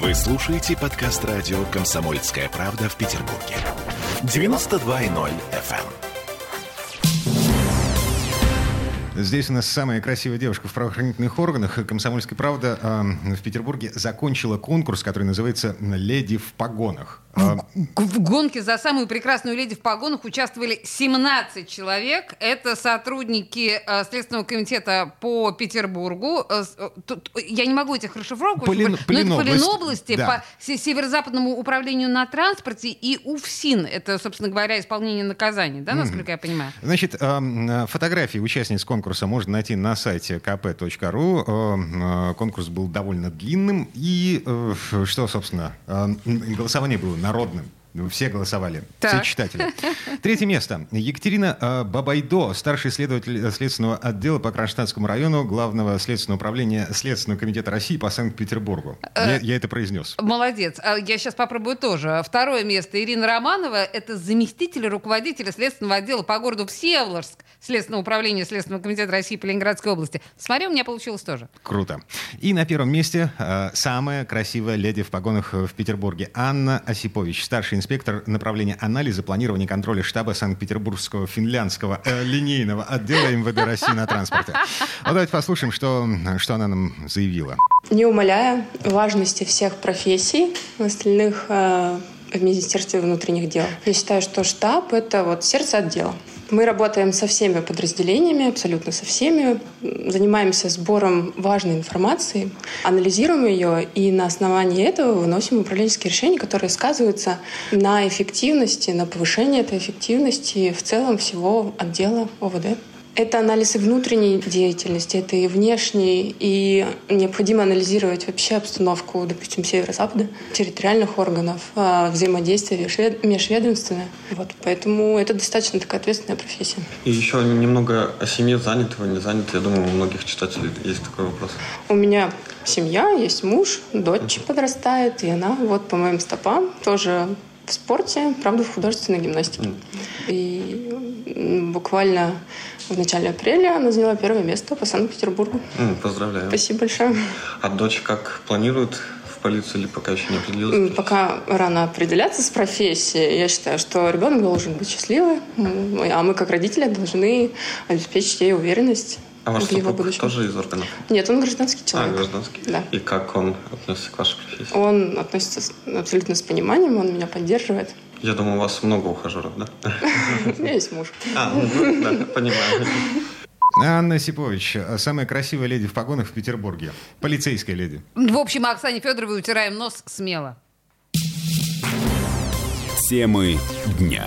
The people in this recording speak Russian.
Вы слушаете подкаст радио «Комсомольская правда» в Петербурге. 92.0 FM. Здесь у нас самая красивая девушка в правоохранительных органах. Комсомольская правда э, в Петербурге закончила конкурс, который называется «Леди в погонах». В, в гонке за самую прекрасную леди в погонах участвовали 17 человек. Это сотрудники э, Следственного комитета по Петербургу. Э, тут, я не могу этих расшифровок, Полин, но это по Ленобласти, да. по Северо-Западному управлению на транспорте и УФСИН. Это, собственно говоря, исполнение наказаний, да, насколько mm. я понимаю? Значит, э, фотографии участниц конкурса можно найти на сайте kp.ru. Э, конкурс был довольно длинным. И э, что, собственно, э, голосование было народным. Все голосовали, так. все читатели. Третье место. Екатерина э, Бабайдо, старший следователь Следственного отдела по Кронштадтскому району Главного следственного управления Следственного комитета России по Санкт-Петербургу. Я, я это произнес. Молодец. А я сейчас попробую тоже. Второе место. Ирина Романова. Это заместитель руководителя Следственного отдела по городу Всеволожск Следственного управления Следственного комитета России по Ленинградской области. Смотри, у меня получилось тоже. Круто. И на первом месте э, самая красивая леди в погонах в Петербурге. Анна Осипович, старший инспектор направления анализа, планирования контроля штаба Санкт-Петербургского финляндского э, линейного отдела МВД России на транспорте. Вот давайте послушаем, что, что она нам заявила. Не умаляя важности всех профессий, остальных э, в Министерстве внутренних дел, я считаю, что штаб — это вот сердце отдела. Мы работаем со всеми подразделениями, абсолютно со всеми, занимаемся сбором важной информации, анализируем ее и на основании этого выносим управленческие решения, которые сказываются на эффективности, на повышении этой эффективности в целом всего отдела ОВД. Это анализ и внутренней деятельности, это и внешней, и необходимо анализировать вообще обстановку, допустим, северо-запада, территориальных органов, а, взаимодействие межведомственное. Вот, поэтому это достаточно такая ответственная профессия. И еще немного о семье занятого, не занятого. Я думаю, у многих читателей есть такой вопрос. У меня семья, есть муж, дочь подрастает, и она вот по моим стопам тоже в спорте, правда, в художественной гимнастике. И буквально в начале апреля она заняла первое место по Санкт-Петербургу. Поздравляю. Спасибо большое. А дочь как планирует в полицию или пока еще не определилась? Пока рано определяться с профессией. Я считаю, что ребенок должен быть счастливым, а мы как родители должны обеспечить ей уверенность а ваш супруг тоже из органов? Нет, он гражданский человек. А, гражданский? Да. И как он относится к вашей профессии? Он относится абсолютно с пониманием, он меня поддерживает. Я думаю, у вас много ухажеров, да? У меня есть муж. А, ну, да, понимаю. Анна Сипович, самая красивая леди в погонах в Петербурге. Полицейская леди. В общем, Оксане Федоровой утираем нос смело. Темы дня.